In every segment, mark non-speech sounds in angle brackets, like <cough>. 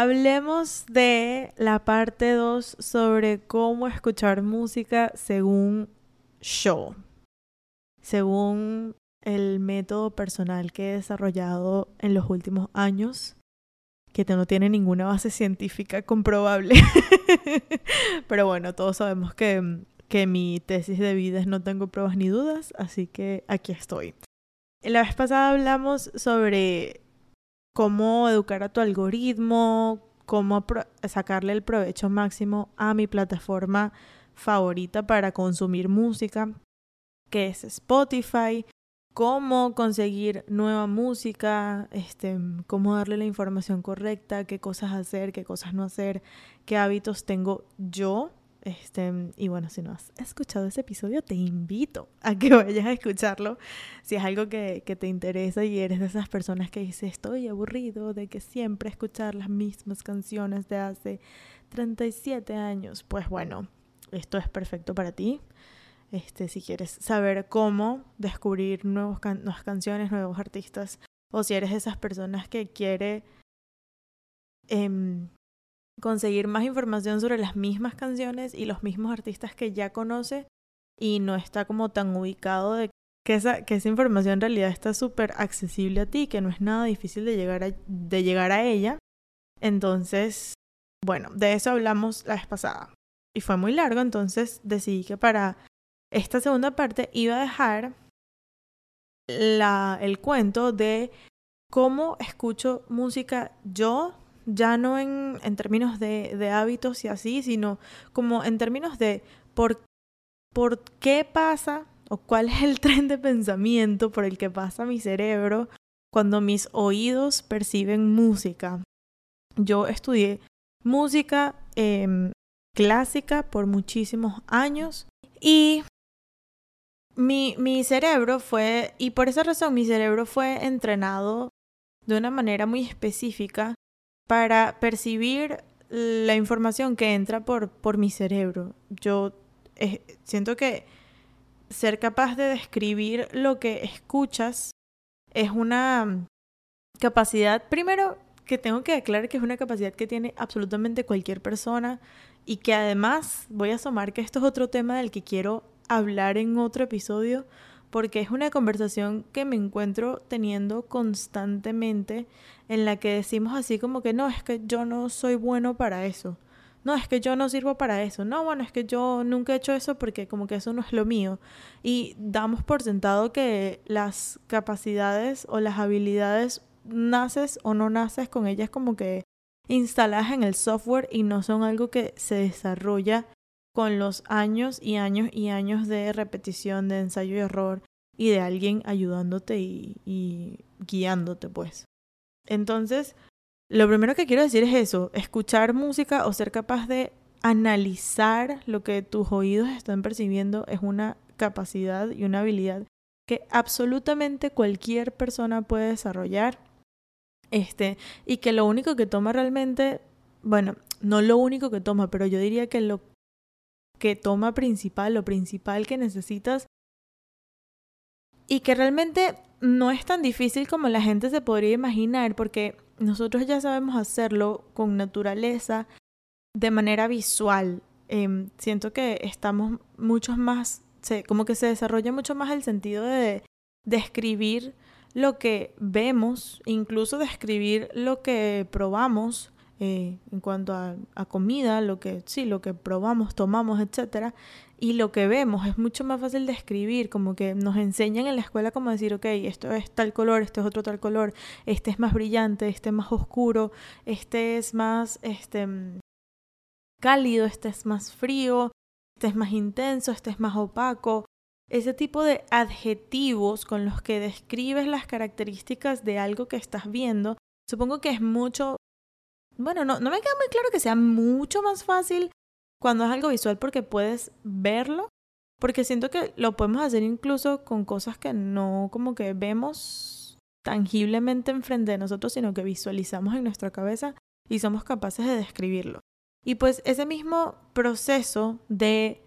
Hablemos de la parte 2 sobre cómo escuchar música según yo, según el método personal que he desarrollado en los últimos años, que no tiene ninguna base científica comprobable. <laughs> Pero bueno, todos sabemos que, que mi tesis de vida es no tengo pruebas ni dudas, así que aquí estoy. La vez pasada hablamos sobre cómo educar a tu algoritmo, cómo sacarle el provecho máximo a mi plataforma favorita para consumir música, que es Spotify, cómo conseguir nueva música, este, cómo darle la información correcta, qué cosas hacer, qué cosas no hacer, qué hábitos tengo yo este, y bueno, si no has escuchado ese episodio, te invito a que <laughs> vayas a escucharlo. Si es algo que, te interesa y eres de esas personas que dice estoy aburrido de que siempre escuchar las mismas canciones de hace 37 años, pues bueno, esto es perfecto para ti. Este, si quieres saber cómo descubrir nuevos nuevas canciones, nuevos artistas, o si eres de esas personas que quiere eh, conseguir más información sobre las mismas canciones y los mismos artistas que ya conoce y no está como tan ubicado de que esa, que esa información en realidad está súper accesible a ti, que no es nada difícil de llegar, a, de llegar a ella. Entonces, bueno, de eso hablamos la vez pasada. Y fue muy largo, entonces decidí que para esta segunda parte iba a dejar la, el cuento de cómo escucho música yo ya no en, en términos de, de, hábitos y así, sino como en términos de por, por qué pasa o cuál es el <laughs> tren de pensamiento por el que pasa mi cerebro cuando mis oídos perciben música. Yo estudié música eh, clásica por muchísimos años y mi, mi cerebro fue, y por esa razón mi cerebro fue entrenado de una manera muy específica para percibir la información que entra por, por mi cerebro. Yo eh, siento que ser capaz de describir lo que escuchas es una capacidad, primero, que tengo que aclarar que es una capacidad que tiene absolutamente cualquier persona y que además voy a asomar que esto es otro tema del que quiero hablar en otro episodio porque es una conversación que me encuentro teniendo constantemente en la que decimos así como que no, es que yo no soy bueno para eso. No, es que yo no sirvo para eso. No, bueno, es que yo nunca he hecho eso porque como que eso no es lo mío. Y damos por sentado que las capacidades o las habilidades naces o no naces con ellas como que instaladas en el software y no son algo que se desarrolla con los años y años y años de repetición, de ensayo y error y de alguien ayudándote y, guiándote, pues. Entonces, lo primero que quiero decir es eso, escuchar música o ser capaz de analizar lo que tus oídos están percibiendo es una capacidad y una habilidad que absolutamente cualquier persona puede desarrollar. Este, y que lo único que toma realmente, bueno, no lo único que toma, pero yo diría que lo que toma principal, lo principal que necesitas y que realmente no es tan difícil como la gente se podría imaginar porque nosotros ya sabemos hacerlo con naturaleza, de manera visual. Eh, siento que estamos mucho más, se, como que se desarrolla mucho más el sentido de describir lo que vemos, incluso describir lo que probamos eh, en cuanto a, comida, lo que sí, lo que probamos, tomamos, etcétera, y lo que vemos es mucho más fácil de escribir, como que nos enseñan en la escuela como decir, ok, esto es tal color, esto es otro tal color, este es más brillante, este es más oscuro, este es más este cálido, este es más frío, este es más intenso, este es más opaco. Ese tipo de adjetivos con los que describes las características de algo que estás viendo, supongo que es mucho bueno, no, no me queda muy claro que sea mucho más fácil cuando es algo visual porque puedes verlo, porque siento que lo podemos hacer incluso con cosas que no como que vemos tangiblemente enfrente de nosotros, sino que visualizamos en nuestra cabeza y somos capaces de describirlo. Y pues ese mismo proceso de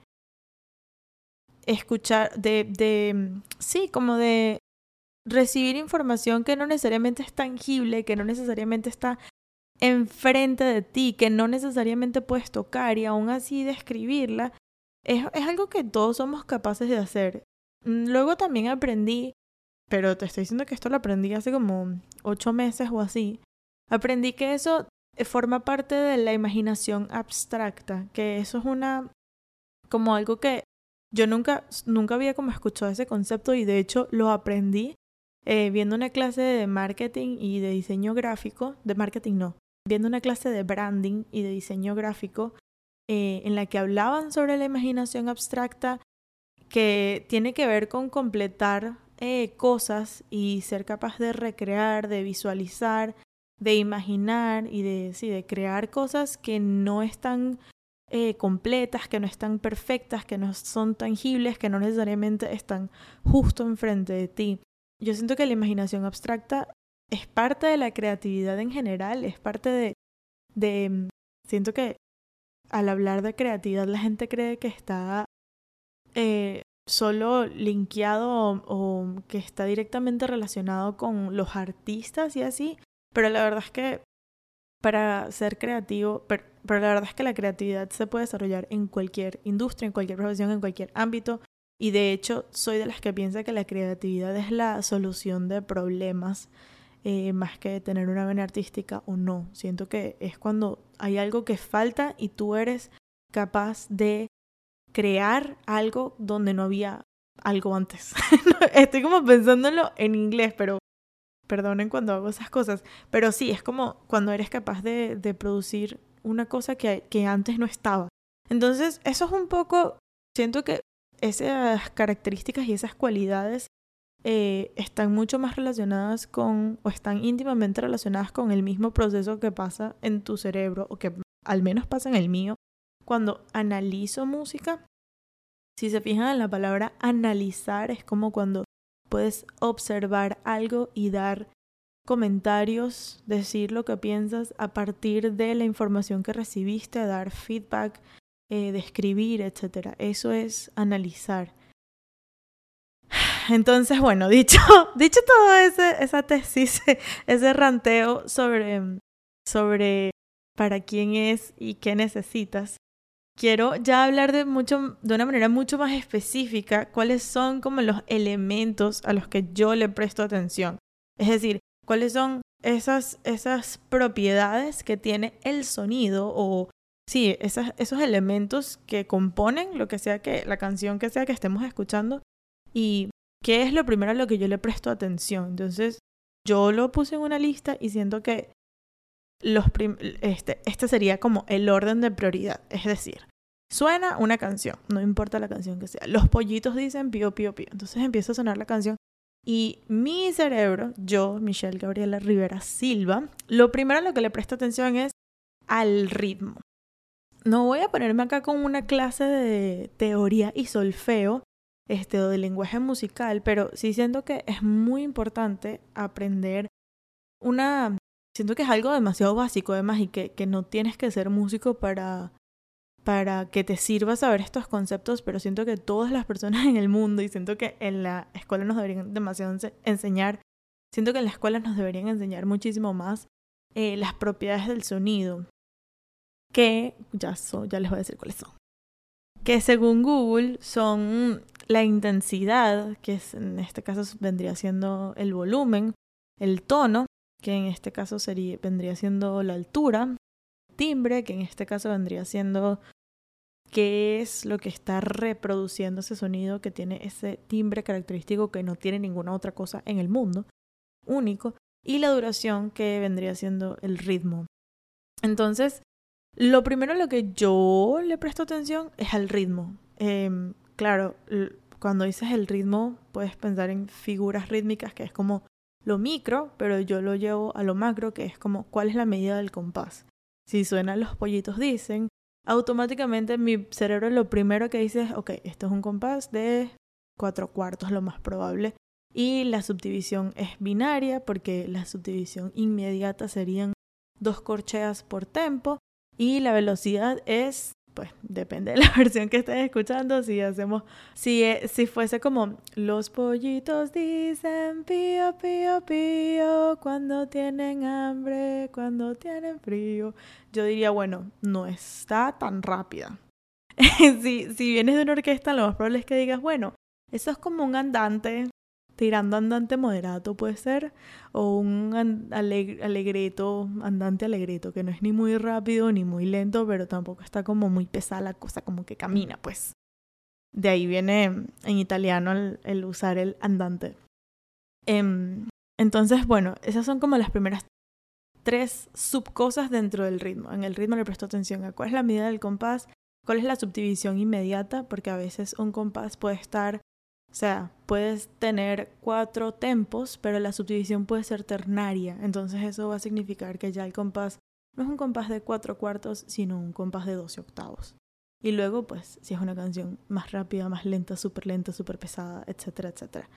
escuchar, de, de, sí, como de recibir información que no necesariamente es tangible, que no necesariamente está enfrente de ti, que no necesariamente puedes tocar y aún así describirla, es, es algo que todos somos capaces de hacer. Mm, luego también aprendí, pero te estoy diciendo que esto lo aprendí hace como ocho meses o así, aprendí que eso eh, forma parte de la imaginación abstracta, que eso es una como algo que yo nunca, nunca había como escuchado ese concepto y de hecho lo aprendí eh, viendo una clase de marketing y de diseño gráfico, de marketing no, viendo una clase de branding y de diseño gráfico eh, en la que hablaban sobre la imaginación abstracta que tiene que ver con completar eh, cosas y ser capaz de recrear, de visualizar, de imaginar y de, sí, de crear cosas que no están eh, completas, que no están perfectas, que no son tangibles, que no necesariamente están justo enfrente de ti. Yo siento que la imaginación abstracta es parte de la creatividad en general, es parte de, de mm, siento que al hablar de creatividad la gente cree que está eh, solo linkeado o, que está directamente relacionado con los artistas y así, pero la verdad es que para ser creativo, pero, la verdad es que la creatividad se puede desarrollar en cualquier industria, en cualquier profesión, en cualquier ámbito. Y de hecho, soy de las que piensa que la creatividad es la solución de problemas eh, más que tener una vena artística o no. Siento que es cuando hay algo que falta y tú eres capaz de crear algo donde no había algo antes. <laughs> Estoy como pensándolo en inglés, pero perdonen cuando hago esas cosas, pero sí, es como cuando eres capaz de, de producir una cosa que, que antes no estaba. Entonces, eso es un poco, siento que esas características y esas cualidades eh, están mucho más relacionadas con, o están íntimamente relacionadas con el mismo proceso que pasa en tu cerebro, o que al menos pasa en el mío, cuando analizo música. Si se fijan en la palabra analizar, es como cuando puedes observar algo y dar comentarios, decir lo que piensas a partir de la información que recibiste, dar feedback, eh, describir, etc. Eso es analizar. Entonces, bueno, dicho, <laughs> dicho todo ese, esa tesis, <laughs> ese ranteo sobre, sobre para quién es y qué necesitas, quiero ya hablar de, mucho, de una manera mucho más específica cuáles son como los elementos a los que yo le presto atención. Es decir, cuáles son esas, esas propiedades que tiene el sonido o sí, esos elementos que componen lo que sea que la canción que sea que estemos escuchando y qué es lo primero a lo que yo le presto atención. Entonces, yo lo puse en una lista y siento que los este, este sería como el orden de prioridad. Es decir, suena una canción, no importa la canción que sea. Los pollitos dicen pío, pío, pío. Entonces empieza a sonar la canción. Y mi cerebro, yo, Michelle Gabriela Rivera Silva, lo primero a lo que le presto atención es al ritmo. No voy a ponerme acá con una clase de teoría y solfeo, este, o de lenguaje musical, pero sí siento que es muy importante aprender una siento que es algo demasiado básico además y que, que no tienes que ser músico para, para que te sirva saber estos conceptos, pero siento que todas las personas <laughs> en el mundo y siento que en la escuela nos deberían demasiado enseñar, siento que en la escuela nos deberían enseñar muchísimo más eh, las propiedades del sonido, que ya, ya les voy a decir cuáles son. Que según Google son la intensidad, que en este caso vendría siendo el volumen, el tono, que en este caso sería, vendría siendo la altura, timbre, que en este caso vendría siendo qué es lo que está reproduciendo ese sonido que tiene ese timbre característico que no tiene ninguna otra cosa en el mundo, único, y la duración que vendría siendo el ritmo. Entonces, lo primero a lo que yo le presto atención es al ritmo. Em, claro, cuando dices el ritmo, puedes pensar en figuras rítmicas, que es como lo micro, pero yo lo llevo a lo macro, que es como cuál es la medida del compás. Si suenan los pollitos dicen, automáticamente mi cerebro lo primero que dice es, ok, esto es un compás de cuatro cuartos, lo más probable. Y la subdivisión es binaria, porque la subdivisión inmediata serían dos corcheas por tempo. Y la velocidad es pues depende de la <laughs> versión que estés escuchando, si hacemos, si, eh, si fuese como los pollitos dicen pío, pío, pío, cuando tienen hambre, cuando tienen frío, yo diría, bueno, no está tan rápida. <laughs> si, si vienes de una orquesta, lo más probable es que digas, bueno, eso es como un andante, tirando andante moderato puede ser, o un alegreto, andante alegreto, que no es ni muy rápido ni muy lento, pero tampoco está como muy pesada la cosa, como que camina, pues. De ahí viene en italiano el, usar el andante. Em, entonces, bueno, esas son como las primeras tres subcosas dentro del ritmo. En el ritmo le presto atención a cuál es la medida del compás, cuál es la subdivisión inmediata, porque a veces un compás puede estar o sea, puedes tener cuatro tempos, pero la subdivisión puede ser ternaria. Entonces eso va a significar que ya el compás no es un compás de cuatro cuartos, sino un compás de doce octavos. Y luego, pues, si es una canción más rápida, más lenta, súper lenta, súper pesada, etcétera, etcétera.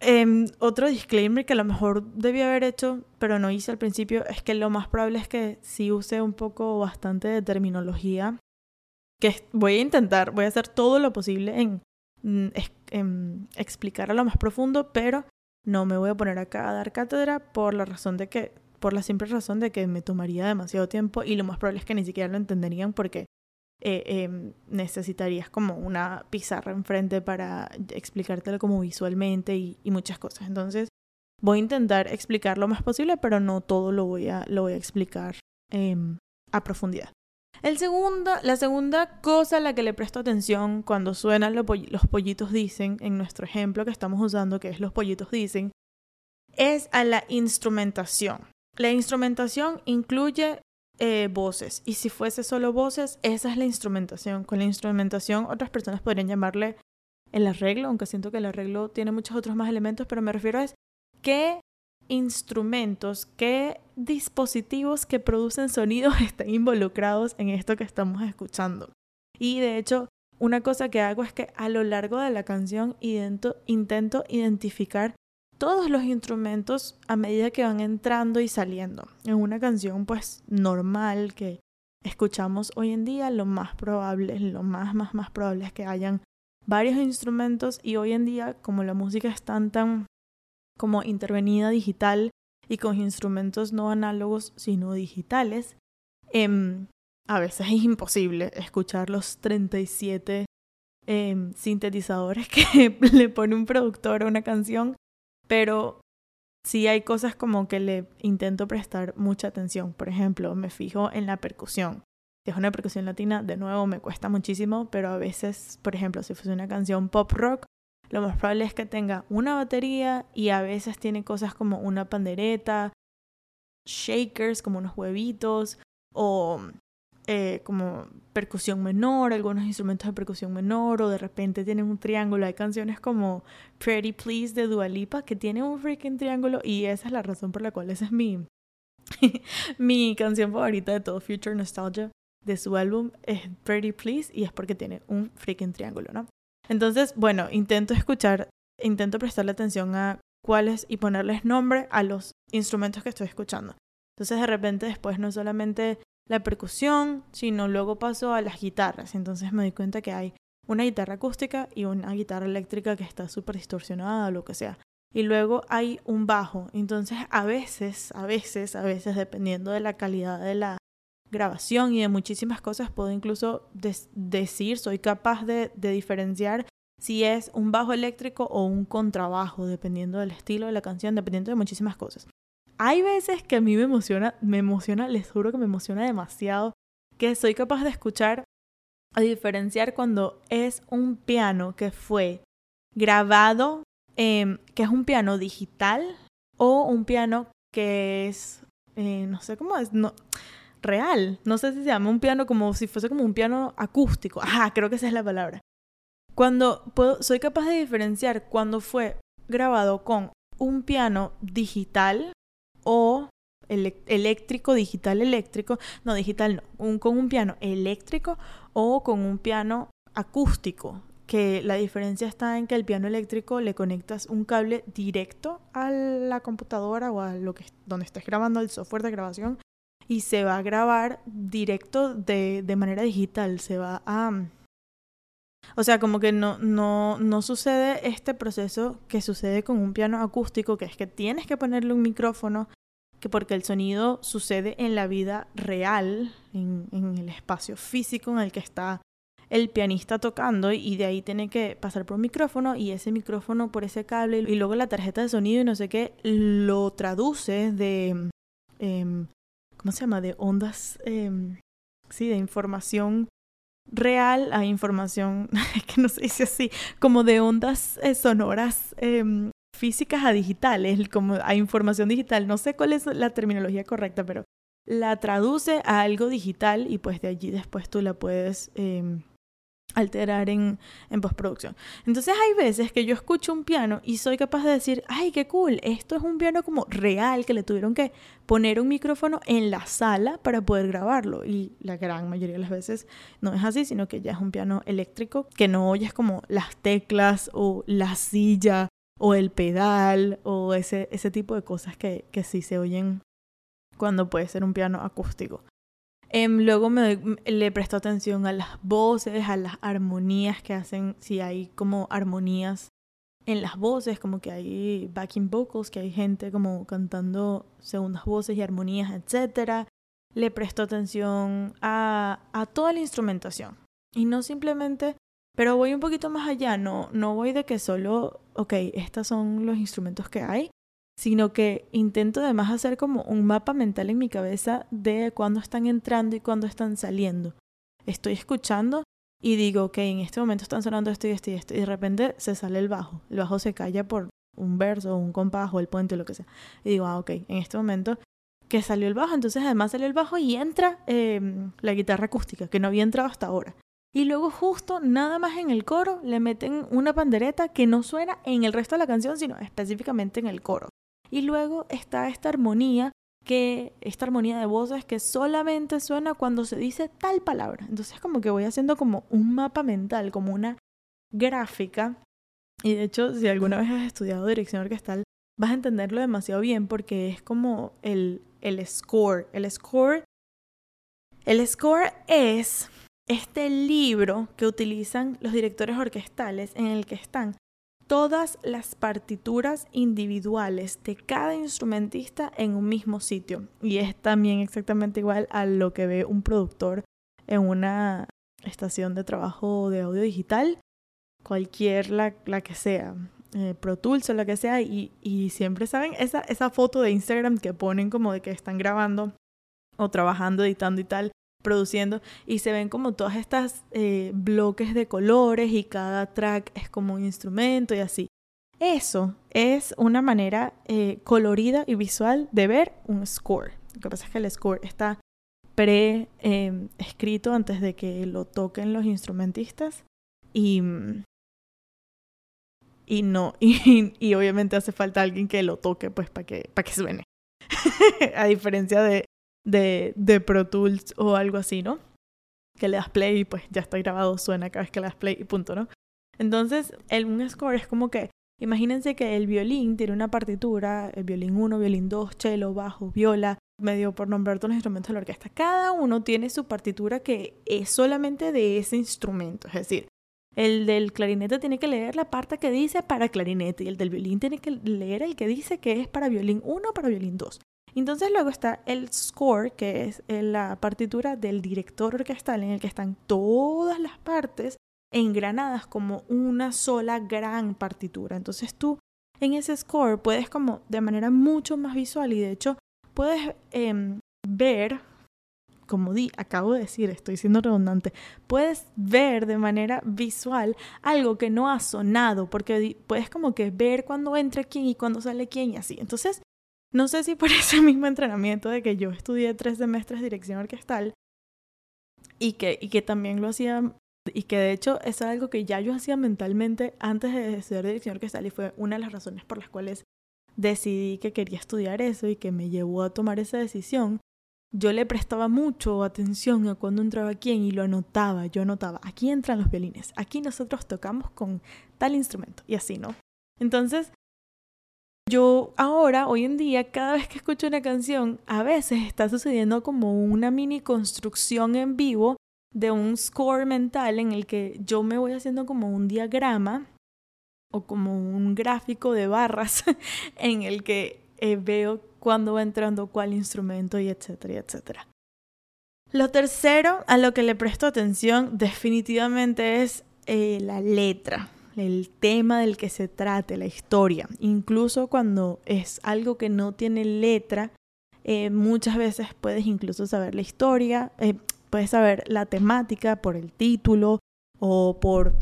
Em, otro disclaimer que a lo mejor debía haber hecho, pero no hice al principio, es que lo más probable es que sí use un poco bastante de terminología, que voy a intentar, voy a hacer todo lo posible en Mm, em, explicar a lo más profundo, pero no me voy a poner acá a dar cátedra por la razón de que, por la simple razón de que me tomaría demasiado tiempo y lo más probable es que ni siquiera lo entenderían porque eh, em, necesitarías como una pizarra enfrente para explicártelo como visualmente y, muchas cosas. Entonces voy a intentar explicar lo más posible, pero no todo lo voy a, lo voy a explicar em, a profundidad. El la segunda cosa a la que le presto atención cuando suenan los pollitos dicen, en nuestro ejemplo que estamos usando, que es los pollitos dicen, es a la instrumentación. La instrumentación incluye eh, voces y si fuese solo voces, esa es la instrumentación. Con la instrumentación otras personas podrían llamarle el arreglo, aunque siento que el arreglo tiene muchos otros más elementos, pero me refiero a es qué instrumentos, qué dispositivos que producen sonidos <laughs> están involucrados en esto que estamos escuchando. Y de hecho, una cosa que hago es que a lo largo de la canción intento, intento identificar todos los instrumentos a medida que van entrando y saliendo. En una canción pues normal que escuchamos hoy en día, lo más probable, lo más, más, más probable es que hayan varios instrumentos y hoy en día como la música es tan, tan como intervenida digital y con instrumentos no análogos sino digitales, em, a veces es imposible escuchar los 37 em, sintetizadores <laughs> que le pone un productor a una canción, pero sí hay cosas como que le intento prestar mucha atención. Por ejemplo, me fijo en la percusión. Si es una percusión latina, de nuevo me cuesta muchísimo, pero a veces, por ejemplo, si fuese una canción pop rock, lo más probable es que tenga una batería y a veces tiene cosas como una pandereta, shakers como unos huevitos o eh, como percusión menor, algunos instrumentos de percusión menor o de repente tienen un triángulo. Hay canciones como Pretty Please de Dua Lipa que tiene un freaking triángulo y esa es la razón por la cual esa es mi, <laughs> mi canción favorita de todo Future Nostalgia de su álbum es Pretty Please y es porque tiene un freaking triángulo, ¿no? Entonces, bueno, intento escuchar, intento prestarle atención a cuáles y ponerles nombre a los instrumentos que estoy escuchando. Entonces, de repente, después no solamente la percusión, sino luego paso a las guitarras. Entonces me doy cuenta que hay una guitarra acústica y una guitarra eléctrica que está súper distorsionada o lo que sea. Y luego hay un bajo. Entonces a veces, a veces, a veces, dependiendo de la calidad de la grabación y de muchísimas cosas, puedo incluso decir, soy capaz de, diferenciar si es un bajo eléctrico o un contrabajo, dependiendo del estilo de la canción, dependiendo de muchísimas cosas. Hay veces que a mí me emociona, me emociona, les juro que me emociona demasiado, que soy capaz de escuchar a diferenciar cuando es un piano que fue grabado, que es un piano digital o un piano que es, eh, no sé cómo es, no, real. No sé si se llama un piano como si fuese como un piano acústico. Ajá, creo que esa es la palabra. Cuando puedo, soy capaz de diferenciar cuando fue grabado con un piano digital o eléctrico, digital eléctrico, no digital no, un, con un piano eléctrico o con un piano acústico, que la diferencia está en que el piano eléctrico le conectas un cable directo a la computadora o a lo que donde estés grabando el software de grabación y se va a grabar directo de, de manera digital, se va a... O sea, como que no, no, no sucede este proceso que sucede con un piano acústico, que es que tienes que ponerle un micrófono, que porque el sonido sucede en la vida real, en, en el espacio físico en el que está el pianista tocando y de ahí tiene que pasar por un micrófono y ese micrófono por ese cable y luego la tarjeta de sonido y no sé qué lo traduce de eh, ¿cómo se llama? de ondas eh, sí de información real a información <laughs> que no se dice así como de ondas eh, sonoras em, físicas a digitales como a información digital no sé cuál es la terminología correcta pero la traduce a algo digital y pues de allí después tú la puedes em, alterar en, en, postproducción. Entonces hay veces que yo escucho un piano y soy capaz de decir, ay, qué cool, esto es un piano como real, que le tuvieron que poner un micrófono en la sala para poder grabarlo. Y la gran mayoría de las veces no es así, sino que ya es un piano eléctrico, que no oyes como las teclas o la silla o el pedal o ese, ese tipo de cosas que, que sí se oyen cuando puede ser un piano acústico. Em, luego me, le presto atención a las voces, a las armonías que hacen, si hay como armonías en las voces, como que hay backing vocals, que hay gente como cantando segundas voces y armonías, etc. Le presto atención a, a toda la instrumentación. Y no simplemente, pero voy un poquito más allá, no, no voy de que solo, ok, estos son los instrumentos que hay, sino que intento además hacer como un mapa mental en mi cabeza de cuándo están entrando y cuándo están saliendo. Estoy escuchando y digo, ok, en este momento están sonando esto y esto y esto, y de repente se sale el bajo. El bajo se calla por un verso, un compás o el puente o lo que sea. Y digo, ah, ok, en este momento que salió el bajo, entonces además salió el bajo y entra eh, la guitarra acústica, que no había entrado hasta ahora. Y luego justo nada más en el coro le meten una pandereta que no suena en el resto de la canción, sino específicamente en el coro. Y luego está esta armonía que esta armonía de voces que solamente suena cuando se dice tal palabra. Entonces como que voy haciendo como un mapa mental, como una gráfica. Y de hecho, si alguna vez has estudiado dirección orquestal, vas a entenderlo demasiado bien porque es como el, el score. El score. El score es este libro que utilizan los directores orquestales en el que están todas las partituras individuales de cada instrumentista en un mismo sitio. Y es también exactamente igual a lo que ve un productor en una estación de trabajo de audio digital, cualquier la, la que sea, eh, Pro Tools o la que sea, y, y siempre saben esa, esa foto de Instagram que ponen como de que están grabando o trabajando, editando y tal, produciendo y se ven como todas estas eh, bloques de colores y cada track es como un instrumento y así. Eso es una manera eh, colorida y visual de ver un score. Lo que pasa es que el score está pre-escrito em, antes de que lo toquen los instrumentistas y, y no, <laughs> y, y, obviamente hace falta alguien que lo toque pues para que, para que suene. <laughs> A diferencia de de, de Pro Tools o algo así, ¿no? Que le das play y pues ya está grabado, suena cada vez que le das play y punto, ¿no? Entonces, el, un score es como que, imagínense que el violín tiene una partitura, el violín 1, violín 2, cello, bajo, viola, medio por nombrar todos los instrumentos de la orquesta. Cada uno tiene su partitura que es solamente de ese instrumento, es decir, el del clarinete tiene que leer la parte que dice para clarinete y el del violín tiene que leer el que dice que es para violín 1 para violín 2. Entonces luego está el score, que es eh, la partitura del director orquestal en el que están todas las partes engranadas como una sola gran partitura. Entonces tú en ese score puedes como de manera mucho más visual y de hecho puedes em, ver, como di, acabo de decir, estoy siendo redundante, puedes ver de manera visual algo que no ha sonado, porque puedes como que ver cuando entra quién y cuando sale quién y así. Entonces no sé si por <laughs> ese mismo entrenamiento de que yo estudié tres semestres de dirección orquestal y que, y que también lo hacía, y que de hecho es algo que ya yo hacía mentalmente antes de estudiar dirección orquestal y fue una de las razones por las cuales decidí que quería estudiar eso y que me llevó a tomar esa decisión. Yo le prestaba mucho atención a cuando entraba quién y lo anotaba. Yo anotaba, aquí entran los violines, aquí nosotros tocamos con tal instrumento y así, ¿no? Entonces, Yo ahora, hoy en día, cada vez que escucho una canción, a veces está sucediendo como una mini construcción en vivo de un score mental en el que yo me voy haciendo como un diagrama o como un gráfico de barras <laughs> en el que eh, veo cuándo va entrando cuál instrumento y etcétera, etcétera. Lo tercero a lo que le presto atención definitivamente es eh, la letra, el tema del que se trate, la historia. Incluso cuando es algo que no tiene letra, eh, muchas veces puedes incluso saber la historia, puedes saber la temática por el título o por...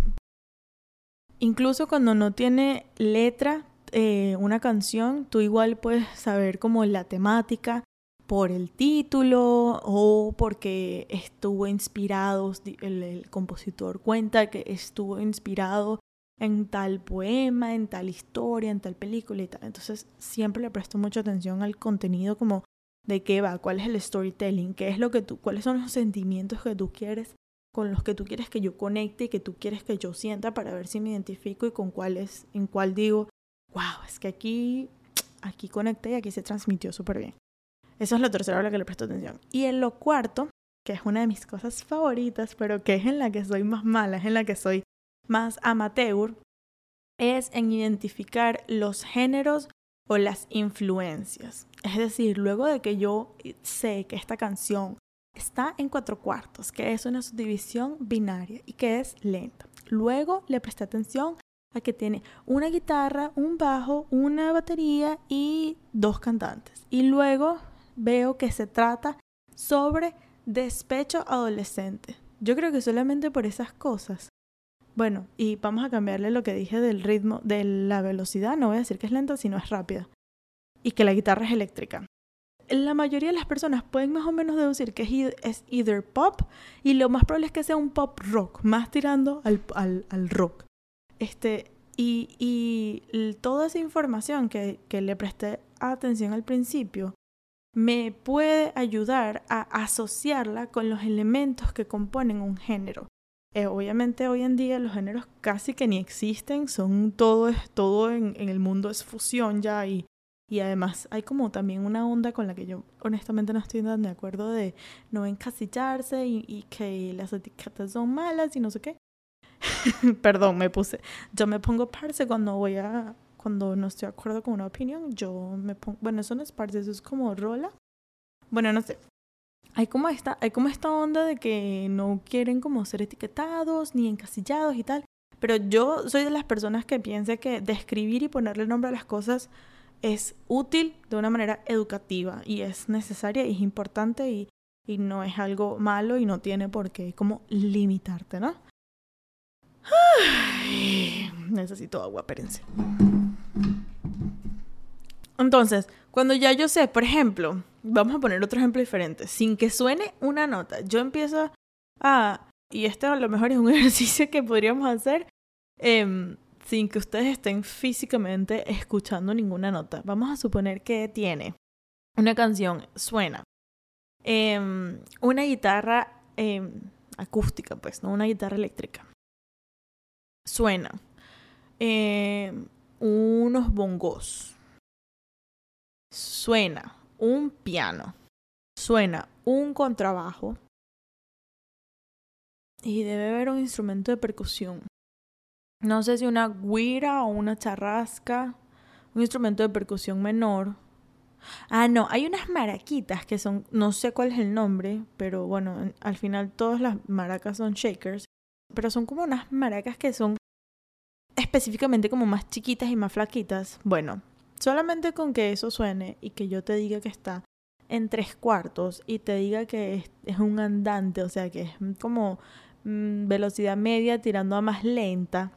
Incluso cuando no tiene letra eh, una canción, tú igual puedes saber como la temática por el título o porque estuvo inspirado, el compositor cuenta que estuvo inspirado en tal poema, en tal historia, en tal película y tal. Entonces siempre le presto mucha atención al contenido como de qué va, cuál es el storytelling, qué es lo que tú, cuáles son los sentimientos que tú quieres, con los que tú quieres que yo conecte y que tú quieres que yo sienta para ver si me identifico y con cuál es, en cuál digo, wow, es que aquí, aquí conecté y aquí se transmitió súper bien. Eso es lo tercero a lo que le presto atención. Y en lo cuarto, que es una de mis cosas favoritas, pero que es en la que soy más mala, es en la que soy más amateur, es en identificar los géneros o las influencias. Es decir, luego de que yo sé que esta canción está en cuatro cuartos, que es una subdivisión binaria y que es lenta. Luego le presté atención a que tiene una guitarra, un bajo, una batería y dos cantantes. Y luego veo que se trata sobre despecho adolescente. Yo creo que solamente por esas cosas. Bueno, y vamos a cambiarle lo que dije del ritmo, de la velocidad. No voy a decir que es lenta, sino es rápida y que la guitarra es eléctrica. La mayoría de las personas pueden más o menos deducir que es either pop y lo más probable es que sea un pop rock, más tirando al, al, rock. Este, y, y, toda esa información que, que le presté atención al principio me puede ayudar a asociarla con los elementos que componen un género. Eh, obviamente hoy en día los géneros casi que ni existen, son todo, todo en, el mundo es fusión ya y y además hay como también una onda con la que yo honestamente no estoy tan de acuerdo de no encasillarse y, y que las etiquetas son malas y no sé qué. <laughs> Perdón, me puse. Yo me pongo parce cuando voy a. Cuando no estoy de acuerdo con una opinión, yo me pongo. Bueno, eso no es parce, eso es como rola. Bueno, no sé. Hay como esta, hay como esta onda de que no quieren como ser etiquetados ni encasillados y tal. Pero yo soy de las personas que piensa que describir y ponerle nombre a las cosas es útil de una manera educativa y es necesaria y es importante y, y no es algo malo y no tiene por qué como limitarte, ¿no? necesito agua, espérense. Entonces, cuando ya yo sé, por ejemplo, vamos a poner otro ejemplo diferente, sin que suene una nota, yo empiezo a, y este a lo mejor es un <laughs> ejercicio que podríamos hacer, eh, sin que ustedes estén físicamente escuchando ninguna nota. Vamos a suponer que tiene una canción, suena em, una guitarra em, acústica, pues, no una guitarra eléctrica. Suena em, unos bongos. Suena un piano. Suena un contrabajo. Y debe haber un instrumento de percusión no sé si una guira o una charrasca, un instrumento de percusión menor. Ah, no, hay unas maraquitas que son, no sé cuál es el nombre, pero bueno, al final todas las maracas son shakers, pero son como unas maracas que son específicamente como más chiquitas y más flaquitas. Bueno, solamente con que eso suene y que yo te diga que está en tres cuartos y te diga que es, un andante, o sea que es como mm, velocidad media tirando a más lenta,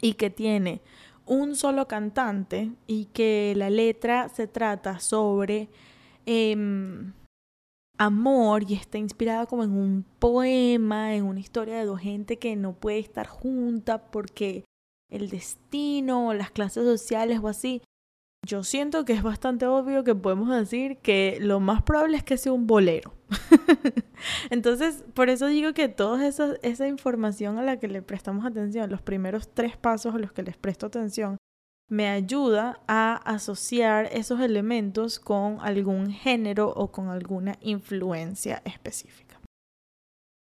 y que tiene un solo cantante y que la letra se trata sobre em, amor y está inspirada como en un poema, en una historia de dos gente que no puede estar junta porque el destino, las clases sociales o así. Yo siento que es bastante obvio que podemos decir que lo más probable es que sea un bolero. <laughs> Entonces, por eso digo que toda esa, esa información a la que le prestamos atención, los primeros tres pasos a los que les presto atención, me ayuda a asociar esos elementos con algún género o con alguna influencia específica.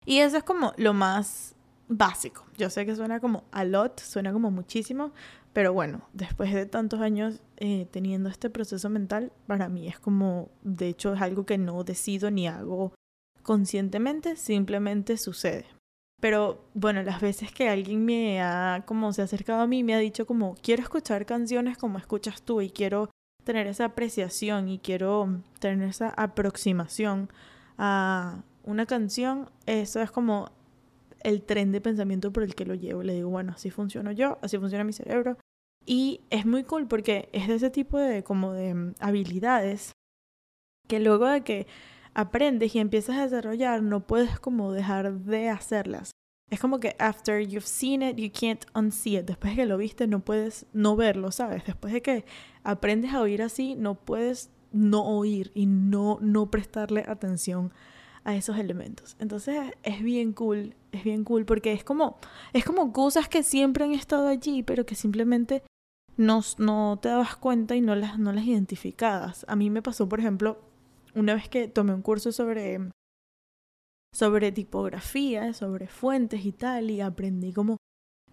Y eso es como lo más básico. Yo sé que suena como a lot, suena como muchísimo, pero bueno, después de tantos años eh, teniendo este proceso mental, para mí es como, de hecho es algo que no decido ni hago conscientemente, simplemente sucede. Pero bueno, las veces que alguien me ha como se ha acercado a mí, me ha dicho como quiero escuchar canciones como escuchas tú y quiero tener esa apreciación y quiero tener esa aproximación a una canción, eso es como el tren de pensamiento por el que lo llevo. Le digo, bueno, así funciono yo, así funciona mi cerebro. Y es muy cool porque es de ese tipo de como de mm, habilidades que luego de que aprendes y empiezas a desarrollar, no puedes como dejar de hacerlas. Es como que after you've seen it, you can't unsee it. Después de que lo viste, no puedes no verlo, ¿sabes? Después de que aprendes a oír así, no puedes no oír y no, no prestarle atención a esos elementos. Entonces es bien cool, es bien cool porque es como, es como cosas que siempre han estado allí, pero que simplemente no, no te dabas cuenta y no las, no las identificabas. A mí me pasó, por ejemplo, una vez que tomé un curso sobre, sobre tipografía, sobre fuentes y tal, y aprendí como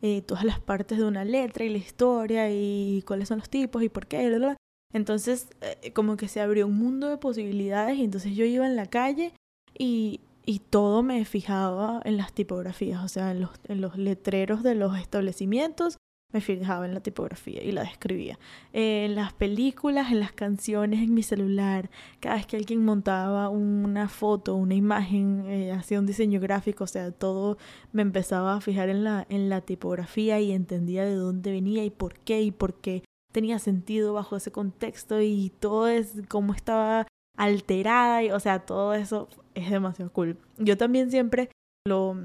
eh, todas las partes de una letra y la historia y cuáles son los tipos y por qué, bla, Entonces, eh, como que se abrió un mundo de posibilidades y entonces yo iba en la calle y, y todo me fijaba en las tipografías, o sea, en los, en los letreros de los establecimientos me fijaba en la tipografía y la describía. en las películas, en las canciones, en mi celular, cada vez que alguien montaba una foto, una imagen, eh, hacía un diseño gráfico, o sea, todo me empezaba a fijar en la, en la tipografía y entendía de dónde venía y por qué y por qué tenía sentido bajo ese contexto y todo es cómo estaba alterada y o sea, todo eso es demasiado cool. Yo también siempre lo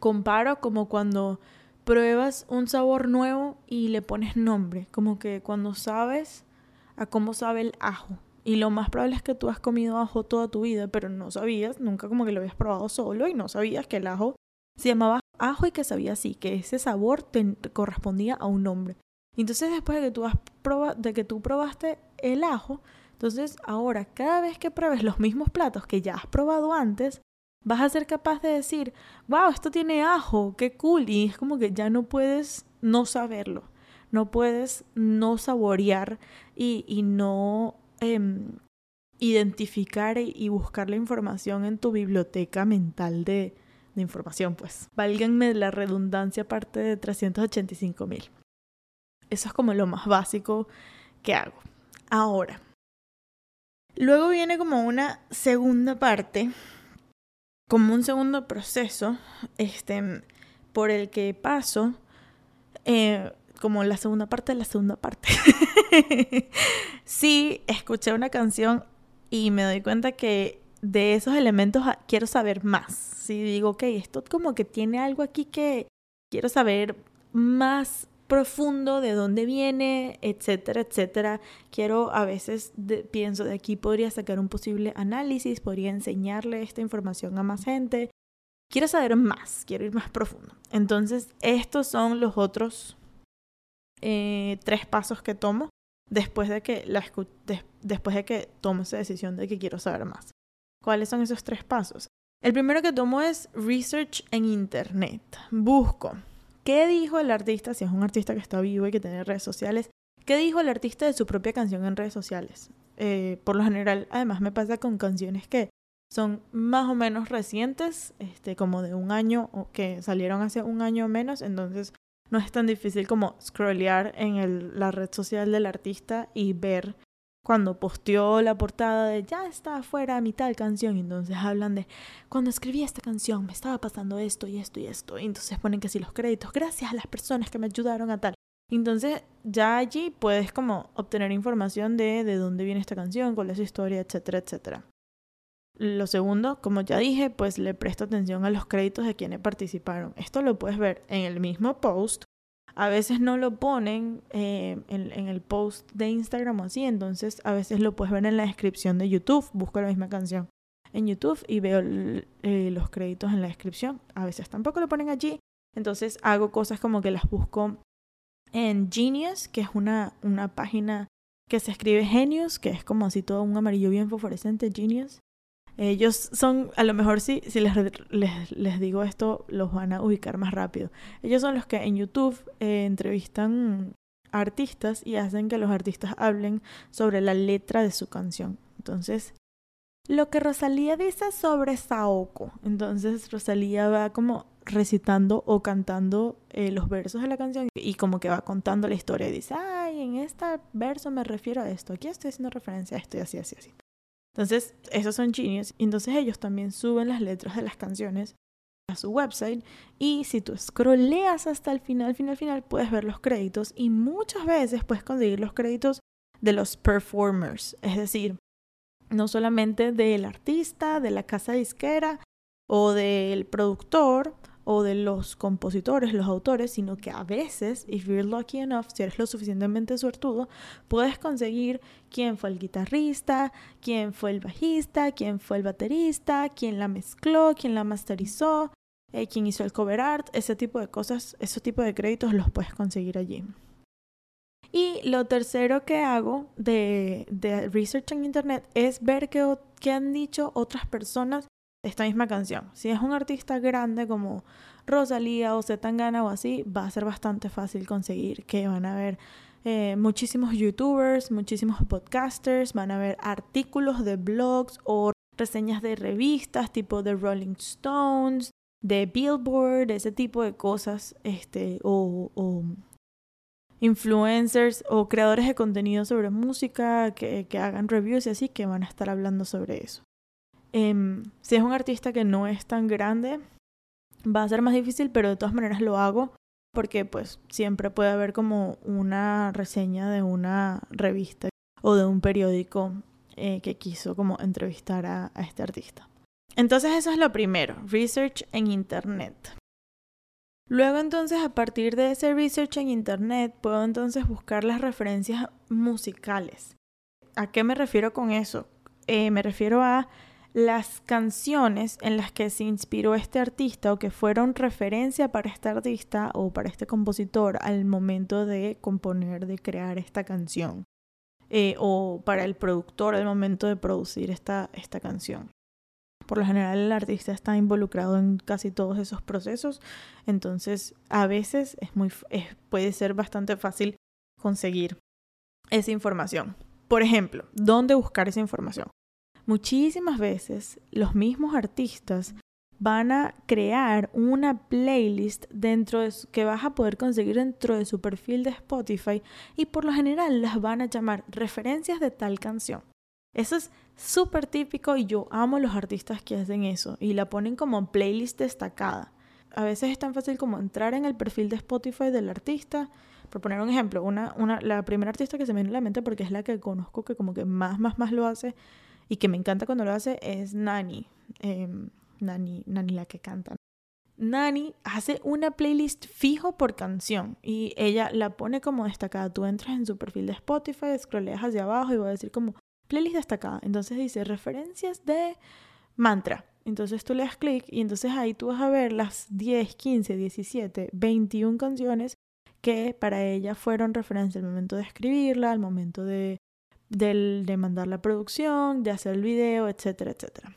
comparo como cuando pruebas un sabor nuevo y le pones nombre, como que cuando sabes a cómo sabe el ajo. Y lo más probable es que tú has comido ajo toda tu vida, pero no sabías, nunca como que lo habías probado solo y no sabías que el ajo se llamaba ajo y que sabía así, que ese sabor te correspondía a un nombre. Entonces después de que tú has probado, de que tú probaste el ajo, entonces, ahora, cada vez que pruebes los mismos platos que ya has probado antes, vas a ser capaz de decir, wow, esto tiene ajo, qué cool. Y es como que ya no puedes no saberlo, no puedes no saborear y, y no em, identificar y buscar la información en tu biblioteca mental de, de información, pues. Válganme la redundancia aparte de 385 mil. Eso es como lo más básico que hago. Ahora, Luego viene como una segunda parte, como un segundo proceso, este, por el que paso, eh, como la segunda parte de la segunda parte. <laughs> sí, escuché una canción y me doy cuenta que de esos elementos quiero saber más. Sí, digo, ok, esto como que tiene algo aquí que quiero saber más profundo de dónde viene, etcétera, etcétera. Quiero a veces pienso de aquí podría sacar un posible análisis, podría enseñarle esta información a más gente. Quiero saber más, quiero ir más profundo. Entonces, estos son los otros eh, tres pasos que tomo después de que la después de que tomo esa decisión de que quiero saber más. ¿Cuáles son esos tres pasos? El primero que tomo es research en internet. Busco ¿Qué dijo el artista, si es un artista que está vivo y que tiene redes sociales? ¿Qué dijo el artista de su propia canción en redes sociales? Eh, por lo general, además me pasa con canciones que son más o menos recientes, este, como de un año o que salieron hace un año o menos, entonces no es tan difícil como scrollear en el, la red social del artista y ver cuando posteó la portada de ya está afuera mi tal canción, y entonces hablan de cuando escribí esta canción me estaba pasando esto y esto y esto, y entonces ponen que si los créditos, gracias a las personas que me ayudaron a tal. Entonces ya allí puedes como obtener información de de dónde viene esta canción, cuál es su historia, etcétera, etcétera. Lo segundo, como ya dije, pues le presto atención a los créditos de quienes participaron. Esto lo puedes ver en el mismo post a veces no lo ponen eh, en, el post de Instagram o así, entonces a veces lo puedes ver en la descripción de YouTube, busco la misma canción en YouTube y veo eh, los créditos en la descripción. A veces tampoco lo ponen allí, entonces hago cosas como que las busco en Genius, que es una, una página que se escribe Genius, que es como así todo un amarillo bien fosforescente, Genius. Ellos son, a lo mejor si, si les, les, les, digo esto, los van a ubicar más rápido. Ellos son los que en YouTube eh, entrevistan artistas y hacen que los artistas hablen sobre la letra de su canción. Entonces, lo que Rosalía dice sobre Saoko. Entonces, Rosalía va como recitando o cantando eh, los versos de la canción y como que va contando la historia y dice, ay, en este verso me refiero a esto, aquí estoy haciendo referencia a esto y así, así, así. Entonces, esos son genios. Y entonces ellos también suben las letras de las canciones a su website. Y si tú scrolleas hasta el final, final, final, puedes ver los créditos. Y muchas veces puedes conseguir los créditos de los performers. Es decir, no solamente del artista, de la casa disquera o del productor o de los compositores, los autores, sino que a veces, if you're lucky enough, si eres lo suficientemente suertudo, puedes conseguir quién fue el guitarrista, quién fue el bajista, quién fue el baterista, quién la mezcló, quién la masterizó, eh, quién hizo el cover art, ese tipo de cosas, ese tipo de créditos los puedes conseguir allí. Y lo tercero que hago de, research en internet es ver qué, qué han dicho otras personas esta misma canción. Si es un artista grande como Rosalía o Zetangana o así, va a ser bastante fácil conseguir que van a ver eh, muchísimos youtubers, muchísimos podcasters, van a ver artículos de blogs o reseñas de revistas tipo de Rolling Stones, de Billboard, ese tipo de cosas, este, o, o influencers o creadores de contenido sobre música que, que hagan reviews y así que van a estar hablando sobre eso. Em, si es un artista que no es tan grande, va a ser más difícil, pero de todas maneras lo hago porque pues siempre puede haber como una reseña de una revista o de un periódico eh, que quiso como entrevistar a, a este artista. Entonces eso es lo primero, research en Internet. Luego entonces a partir de ese research en Internet puedo entonces buscar las referencias musicales. ¿A qué me refiero con eso? Eh, me refiero a las canciones en las que se inspiró este artista o que fueron referencia para este artista o para este compositor al momento de componer, de crear esta canción. Eh, o para el productor al momento de producir esta, esta canción. Por lo general el artista está involucrado en casi todos esos procesos, entonces a veces es muy, puede ser bastante fácil conseguir esa información. Por ejemplo, ¿dónde buscar esa información? Muchísimas veces los mismos artistas van a crear una playlist dentro de que vas a poder conseguir dentro de su perfil de Spotify y por lo general las van a llamar referencias de tal canción. Eso es súper típico y yo amo los artistas que hacen eso y la ponen como playlist destacada. A veces es tan fácil como entrar en el perfil de Spotify del artista. Por poner un ejemplo, una, una, la primera artista que se me viene a la mente porque es la que conozco que como que más, más, más lo hace y que me encanta cuando lo hace es Nani. Em, Nani, Nani la que canta. Nani hace una playlist fijo por canción y ella la pone como destacada. Tú entras en su perfil de Spotify, scrolleas hacia abajo y va a decir como playlist destacada. Entonces dice referencias de mantra. Entonces tú le das clic y entonces ahí tú vas a ver las 10, 15, 17, 21 canciones que para ella fueron referencia al momento de escribirla, al momento de del, de mandar la producción, de hacer el video, etcétera, etcétera.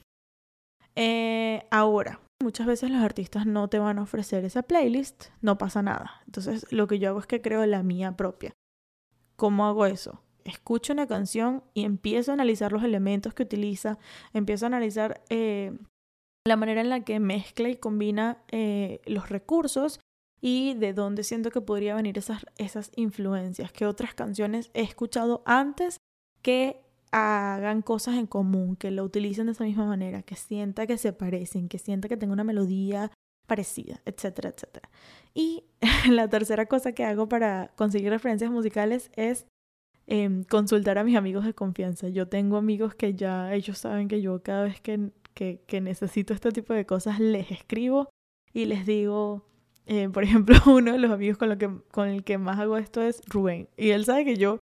Eh, ahora, muchas veces los artistas no te van a ofrecer esa playlist, no pasa nada. Entonces, lo que yo hago es que creo la mía propia. ¿Cómo hago eso? Escucho una canción y empiezo a analizar los elementos que utiliza, empiezo a analizar eh, la manera en la que mezcla y combina eh, los recursos y de dónde siento que podría venir esas, esas influencias, que otras canciones he escuchado antes que hagan cosas en común, que lo utilicen de esa misma manera, que sienta que se parecen, que sienta que tenga una melodía parecida, etcétera, etcétera. Y <laughs> la tercera cosa que hago para conseguir referencias musicales es em, consultar a mis amigos de confianza. Yo tengo amigos que ya ellos saben que yo cada vez que, que, que necesito este tipo de cosas les escribo y les digo, eh, por <laughs> ejemplo, uno de los amigos con, lo que, con el que más hago esto es Rubén. Y él sabe que yo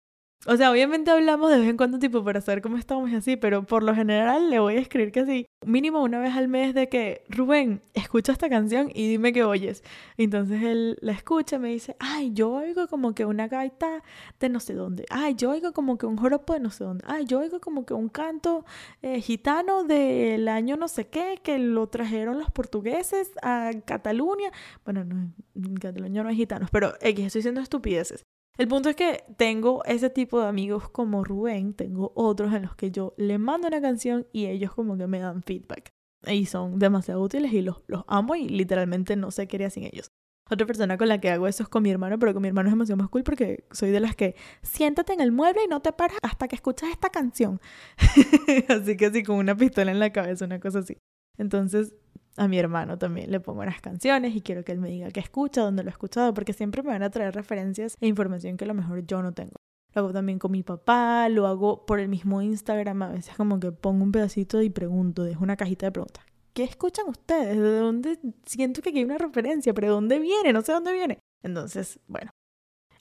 O sea, obviamente hablamos de vez en cuando, tipo, para saber cómo estamos y así, pero por lo general le voy a escribir que así, mínimo una vez al mes de que, Rubén, escucha esta canción y dime qué oyes. Entonces él la escucha me dice, ay, yo oigo como que una gaita de no sé dónde. Ay, yo oigo como que un joropo de no sé dónde. Ay, yo oigo como que un canto eh, gitano del año no sé qué, que lo trajeron los portugueses a Cataluña. Bueno, no, en Cataluña no hay gitanos, pero X, estoy diciendo estupideces. El punto es que tengo ese tipo de amigos como Rubén, tengo otros en los que yo le mando una canción y ellos como que me dan feedback. Y son demasiado útiles y los, los amo y literalmente no sé qué haría sin ellos. Otra persona con la que hago eso es con mi hermano, pero con mi hermano es demasiado más cool porque soy de las que siéntate en el mueble y no te paras hasta que escuchas esta canción. <laughs> así que así con una pistola en la cabeza, una cosa así. Entonces, a mi hermano también le pongo unas canciones y quiero que él me diga qué escucha, dónde lo ha escuchado, porque siempre me van a traer referencias e información que a lo mejor yo no tengo. Lo hago también con mi papá, lo hago por el mismo Instagram, a veces como que pongo un pedacito y pregunto, dejo una cajita de preguntas. ¿Qué escuchan ustedes? ¿De dónde siento que aquí hay una referencia? ¿Pero de dónde viene? No sé dónde viene. Entonces, bueno.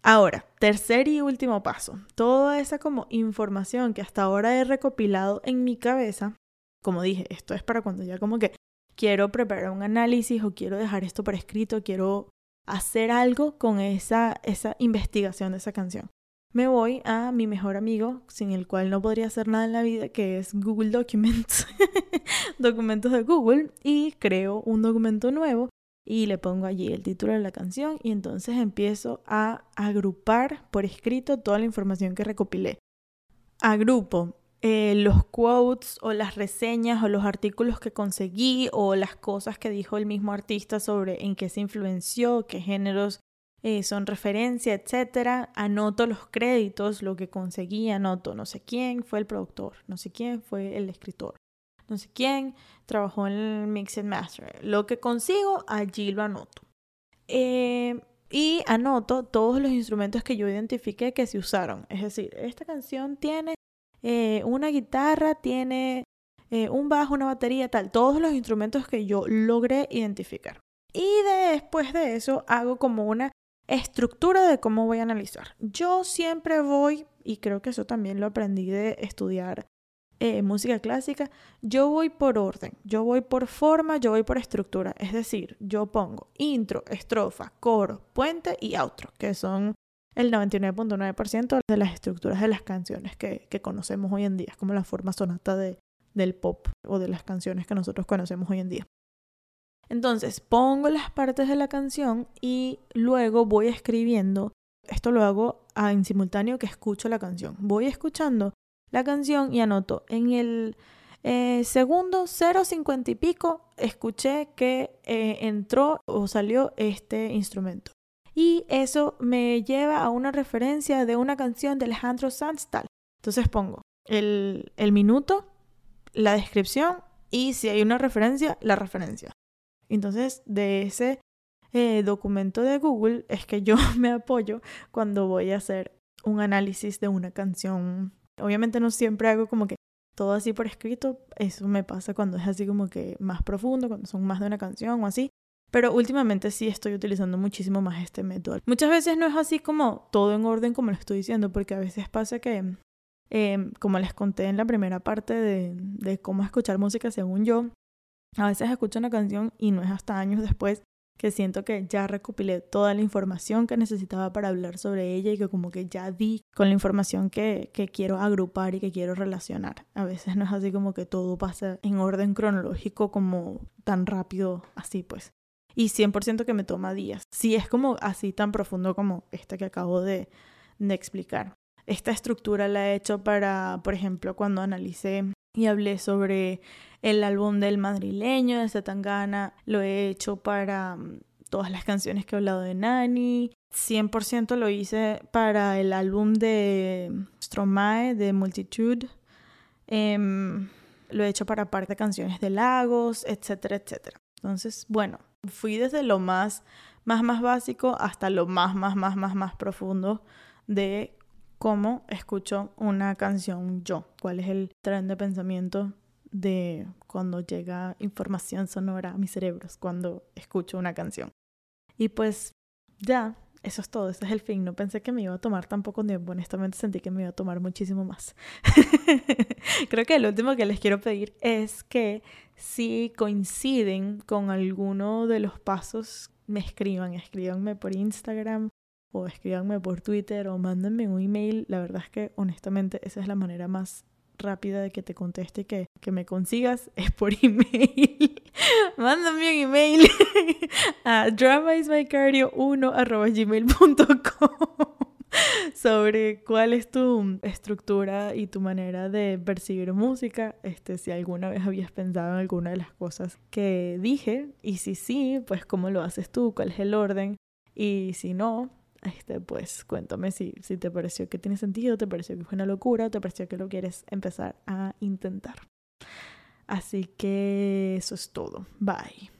Ahora, tercer y último paso. Toda esa como información que hasta ahora he recopilado en mi cabeza, como dije, esto es para cuando ya como que quiero preparar un análisis o quiero dejar esto por escrito, quiero hacer algo con esa, esa investigación de esa canción. Me voy a mi mejor amigo, sin el cual no podría hacer nada en la vida, que es Google Documents, <laughs> documentos de Google, y creo un documento nuevo y le pongo allí el título de la canción y entonces empiezo a agrupar por escrito toda la información que recopilé. Agrupo eh, los quotes o las reseñas o los artículos que conseguí o las cosas que dijo el mismo artista sobre en qué se influenció, qué géneros eh, son referencia, etc. Anoto los créditos, lo que conseguí, anoto no sé quién fue el productor, no sé quién fue el escritor, no sé quién trabajó en el Mix and Master. Lo que consigo, allí lo anoto. Eh, y anoto todos los instrumentos que yo identifiqué que se usaron. Es decir, esta canción tiene eh, una guitarra, tiene eh, un bajo, una batería, tal, todos los instrumentos que yo logré identificar. Y después de eso hago como una estructura de cómo voy a analizar. Yo siempre voy, y creo que eso también lo aprendí de estudiar eh, música clásica, yo voy por orden, yo voy por forma, yo voy por estructura. Es decir, yo pongo intro, estrofa, coro, puente y outro, que son el 99.9% de las estructuras de las canciones que, conocemos hoy en día, como la forma sonata de, del pop o de las canciones que nosotros conocemos hoy en día. Entonces, pongo las partes de la canción y luego voy escribiendo. Esto lo hago en simultáneo que escucho la canción. Voy escuchando la canción y anoto en el eh, segundo 0.50 y pico escuché que eh, entró o salió este instrumento y eso me lleva a una referencia de una canción de Alejandro Sanz Entonces pongo el, el minuto, la descripción y si hay una referencia, la referencia. Entonces, de ese eh, documento de Google es que yo <laughs> me apoyo cuando voy a hacer un análisis de una canción. Obviamente no siempre hago como que todo así por escrito, eso me pasa cuando es así como que más profundo, cuando son más de una canción o así, pero últimamente sí estoy utilizando muchísimo más este método. Muchas veces no es así como todo en orden como lo estoy diciendo, porque a veces pasa que, em, como les conté en la primera parte de, de cómo escuchar música según yo, a veces escucho una canción y no es hasta años después que siento que ya recopilé toda la información que necesitaba para hablar sobre ella y que como que ya di con la información que, que, quiero agrupar y que quiero relacionar. A veces no es así como que todo pasa en orden cronológico como tan rápido así pues y 100% que me toma días. Si es como así tan profundo como esta que acabo de, explicar. Esta estructura la he hecho para, por ejemplo, cuando analicé y hablé sobre el álbum del madrileño de Zetangana, lo he hecho para mm, todas las canciones que he hablado de Nani, 100% lo hice para el álbum de Stromae de Multitude, em, lo he hecho para parte de canciones de Lagos, etcétera, etcétera. Entonces, bueno, fui desde lo más, más, más básico hasta lo más, más, más, más, más profundo de cómo escucho una canción yo, cuál es el tren de pensamiento de cuando llega información sonora a mis cerebros, cuando escucho una canción. Y pues ya, eso es todo, ese es el fin. No pensé que me iba a tomar tan poco tiempo, honestamente sentí que me iba a tomar muchísimo más. <laughs> Creo que lo último que les quiero pedir es que si coinciden con alguno de los pasos, me escriban, escríbanme por Instagram o escríbanme por Twitter o mándenme un email. La verdad es que honestamente esa es la manera más rápida de que te conteste que, que me consigas <laughs> es por email. <laughs> Mándame un email <laughs> a dramaismycardio1 <laughs> sobre cuál es tu estructura y tu manera de percibir música, este, si alguna vez habías pensado en alguna de las cosas que dije y si sí, pues cómo lo haces tú, cuál es el orden y si no, este, pues cuéntame si, si te pareció que tiene sentido, te pareció que fue una locura, te pareció que lo quieres empezar a intentar. Así que eso es todo. Bye.